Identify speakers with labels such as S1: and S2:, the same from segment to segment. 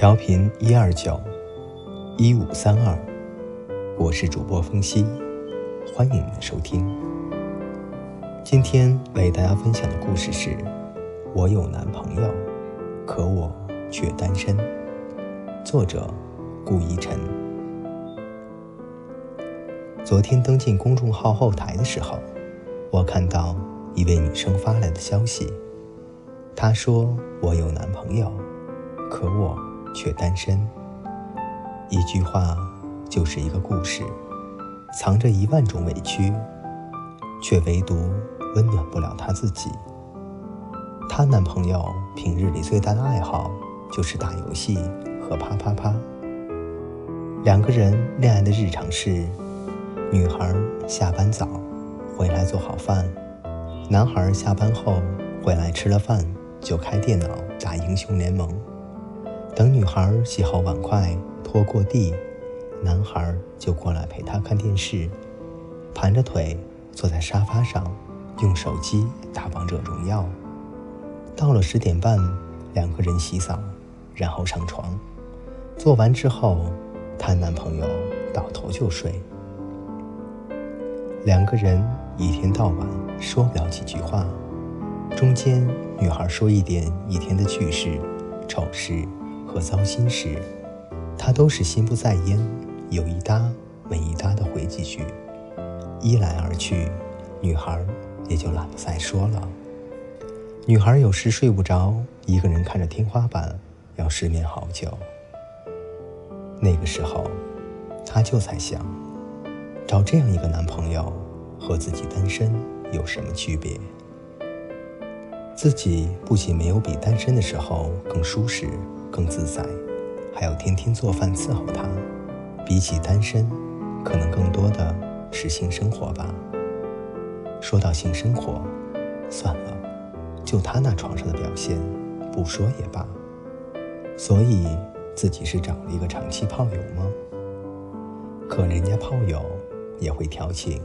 S1: 调频一二九一五三二，我是主播风夕，欢迎您的收听。今天为大家分享的故事是：我有男朋友，可我却单身。作者顾一晨。昨天登进公众号后台的时候，我看到一位女生发来的消息，她说：“我有男朋友，可我……”却单身。一句话就是一个故事，藏着一万种委屈，却唯独温暖不了她自己。她男朋友平日里最大的爱好就是打游戏和啪啪啪。两个人恋爱的日常是：女孩下班早，回来做好饭；男孩下班后回来吃了饭就开电脑打英雄联盟。等女孩洗好碗筷、拖过地，男孩就过来陪她看电视，盘着腿坐在沙发上，用手机打王者荣耀。到了十点半，两个人洗澡，然后上床。做完之后，她男朋友倒头就睡。两个人一天到晚说不了几句话，中间女孩说一点一天的趣事、丑事。和糟心事，他都是心不在焉，有一搭没一搭的回几句，一来二去，女孩也就懒得再说了。女孩有时睡不着，一个人看着天花板，要失眠好久。那个时候，她就在想，找这样一个男朋友和自己单身有什么区别？自己不仅没有比单身的时候更舒适。更自在，还要天天做饭伺候他。比起单身，可能更多的是性生活吧。说到性生活，算了，就他那床上的表现，不说也罢。所以自己是找了一个长期炮友吗？可人家炮友也会调情，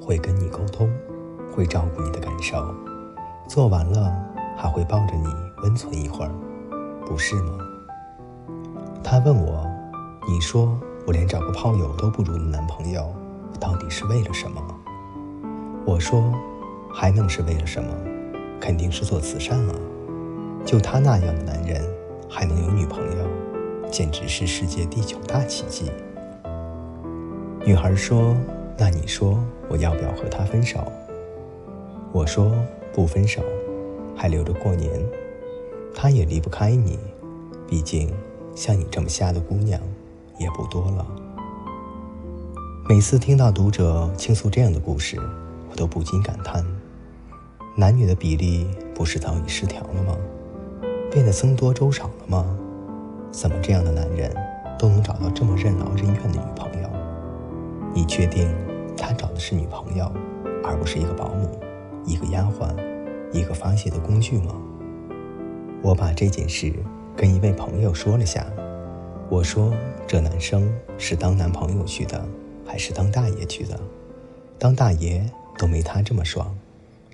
S1: 会跟你沟通，会照顾你的感受，做完了还会抱着你温存一会儿。不是吗？他问我：“你说我连找个炮友都不如的男朋友，到底是为了什么？”我说：“还能是为了什么？肯定是做慈善啊！就他那样的男人，还能有女朋友，简直是世界第九大奇迹。”女孩说：“那你说我要不要和他分手？”我说：“不分手，还留着过年。”他也离不开你，毕竟像你这么瞎的姑娘也不多了。每次听到读者倾诉这样的故事，我都不禁感叹：男女的比例不是早已失调了吗？变得僧多粥少了吗？怎么这样的男人都能找到这么任劳任怨的女朋友？你确定他找的是女朋友，而不是一个保姆、一个丫鬟、一个发泄的工具吗？我把这件事跟一位朋友说了下，我说这男生是当男朋友去的，还是当大爷去的？当大爷都没他这么爽，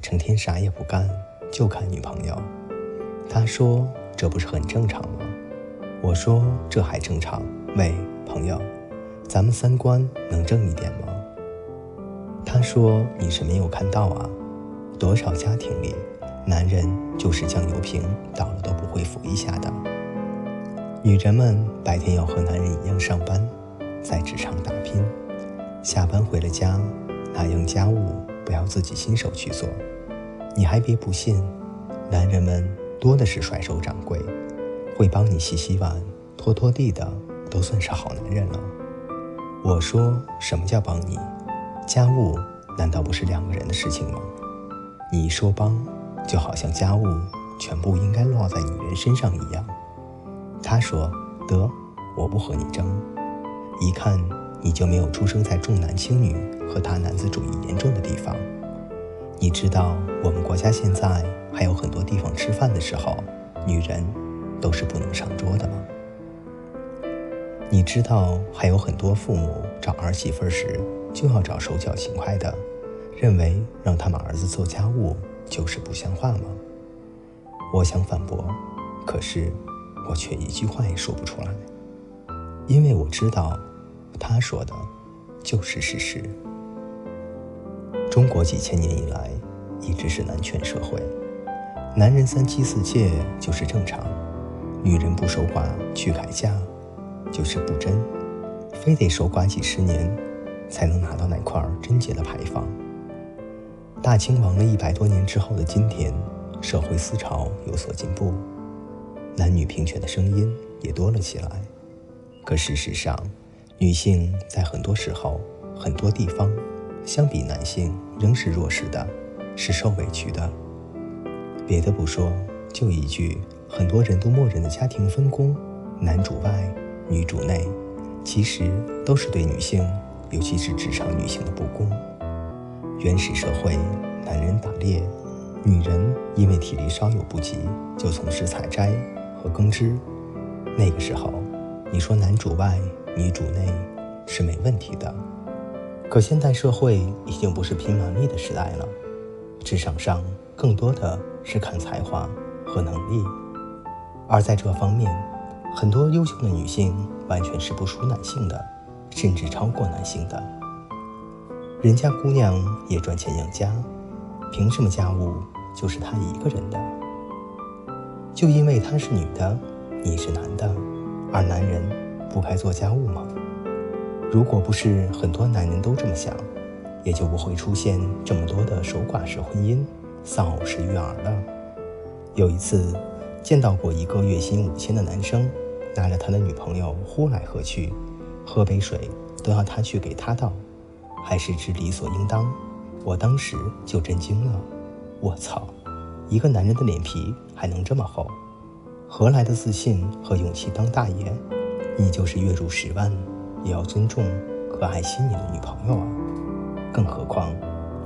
S1: 成天啥也不干就看女朋友。他说这不是很正常吗？我说这还正常？喂，朋友，咱们三观能正一点吗？他说你是没有看到啊，多少家庭里。男人就是酱油瓶，倒了都不会扶一下的。女人们白天要和男人一样上班，在职场打拼，下班回了家，哪样家务不要自己亲手去做？你还别不信，男人们多的是甩手掌柜，会帮你洗洗碗、拖拖地的，都算是好男人了。我说什么叫帮你？家务难道不是两个人的事情吗？你一说帮。就好像家务全部应该落在女人身上一样。他说：“得，我不和你争。一看你就没有出生在重男轻女和大男子主义严重的地方。你知道我们国家现在还有很多地方吃饭的时候，女人都是不能上桌的吗？你知道还有很多父母找儿媳妇时就要找手脚勤快的，认为让他们儿子做家务。”就是不像话吗？我想反驳，可是我却一句话也说不出来，因为我知道，他说的就是事实。中国几千年以来一直是男权社会，男人三妻四妾就是正常，女人不守寡去改嫁就是不贞，非得守寡几十年才能拿到那块贞洁的牌坊。大清亡了一百多年之后的今天，社会思潮有所进步，男女平权的声音也多了起来。可事实上，女性在很多时候、很多地方，相比男性仍是弱势的，是受委屈的。别的不说，就一句很多人都默认的家庭分工“男主外，女主内”，其实都是对女性，尤其是职场女性的不公。原始社会，男人打猎，女人因为体力稍有不及，就从事采摘和耕织。那个时候，你说男主外女主内是没问题的。可现代社会已经不是拼蛮力的时代了，职场上更多的是看才华和能力，而在这方面，很多优秀的女性完全是不输男性的，甚至超过男性的。人家姑娘也赚钱养家，凭什么家务就是她一个人的？就因为她是女的，你是男的，而男人不该做家务吗？如果不是很多男人都这么想，也就不会出现这么多的守寡式婚姻、丧偶式育儿了。有一次见到过一个月薪五千的男生，拿着他的女朋友呼来喝去，喝杯水都要他去给他倒。还是之理所应当，我当时就震惊了。我操，一个男人的脸皮还能这么厚？何来的自信和勇气当大爷？你就是月入十万，也要尊重和爱惜你的女朋友啊！更何况，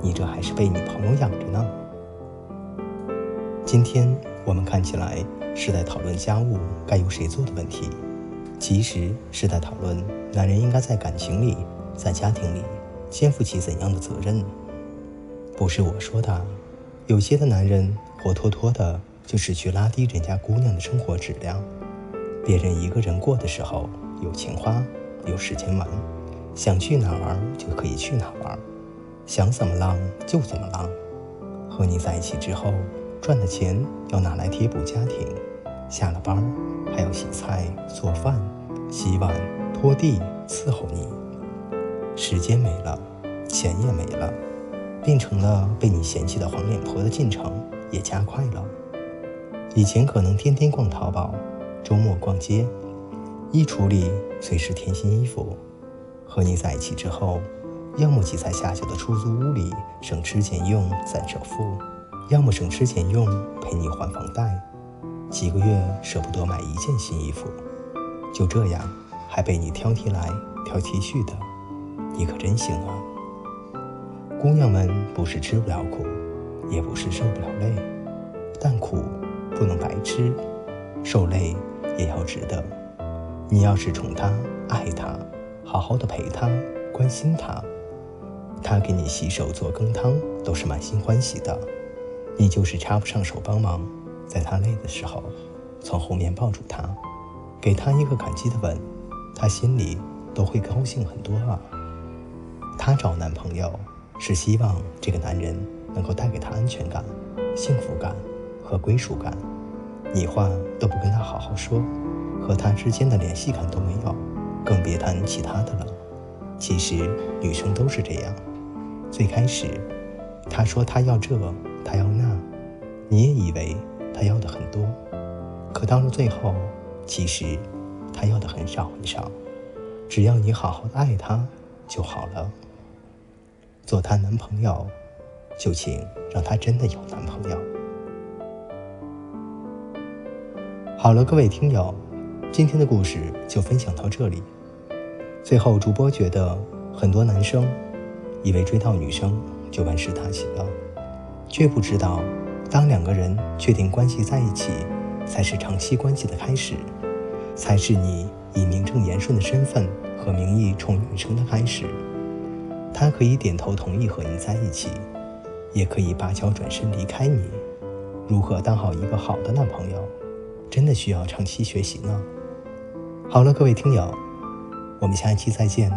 S1: 你这还是被女朋友养着呢。今天我们看起来是在讨论家务该由谁做的问题，其实是在讨论男人应该在感情里，在家庭里。肩负起怎样的责任？不是我说的，有些的男人活脱脱的就是去拉低人家姑娘的生活质量。别人一个人过的时候有钱花，有时间玩，想去哪玩就可以去哪玩，想怎么浪就怎么浪。和你在一起之后，赚的钱要拿来贴补家庭，下了班还要洗菜、做饭、洗碗、拖地伺候你。时间没了，钱也没了，变成了被你嫌弃的黄脸婆的进程也加快了。以前可能天天逛淘宝，周末逛街，衣橱里随时添新衣服。和你在一起之后，要么挤在狭小的出租屋里省吃俭用攒首付，要么省吃俭用陪你还房贷，几个月舍不得买一件新衣服，就这样还被你挑剔来挑剔去的。你可真行啊！姑娘们不是吃不了苦，也不是受不了累，但苦不能白吃，受累也要值得。你要是宠她、爱她，好好的陪她、关心她，她给你洗手做羹汤都是满心欢喜的。你就是插不上手帮忙，在她累的时候，从后面抱住她，给她一个感激的吻，她心里都会高兴很多啊。她找男朋友是希望这个男人能够带给她安全感、幸福感和归属感。你话都不跟他好好说，和他之间的联系感都没有，更别谈其他的了。其实女生都是这样，最开始他说他要这，他要那，你也以为他要的很多，可到了最后，其实他要的很少很少，只要你好好的爱他就好了。做她男朋友，就请让她真的有男朋友。好了，各位听友，今天的故事就分享到这里。最后，主播觉得很多男生以为追到女生就万事大吉了，却不知道，当两个人确定关系在一起，才是长期关系的开始，才是你以名正言顺的身份和名义宠女生的开始。他可以点头同意和你在一起，也可以拔脚转身离开你。如何当好一个好的男朋友，真的需要长期学习呢？好了，各位听友，我们下一期再见。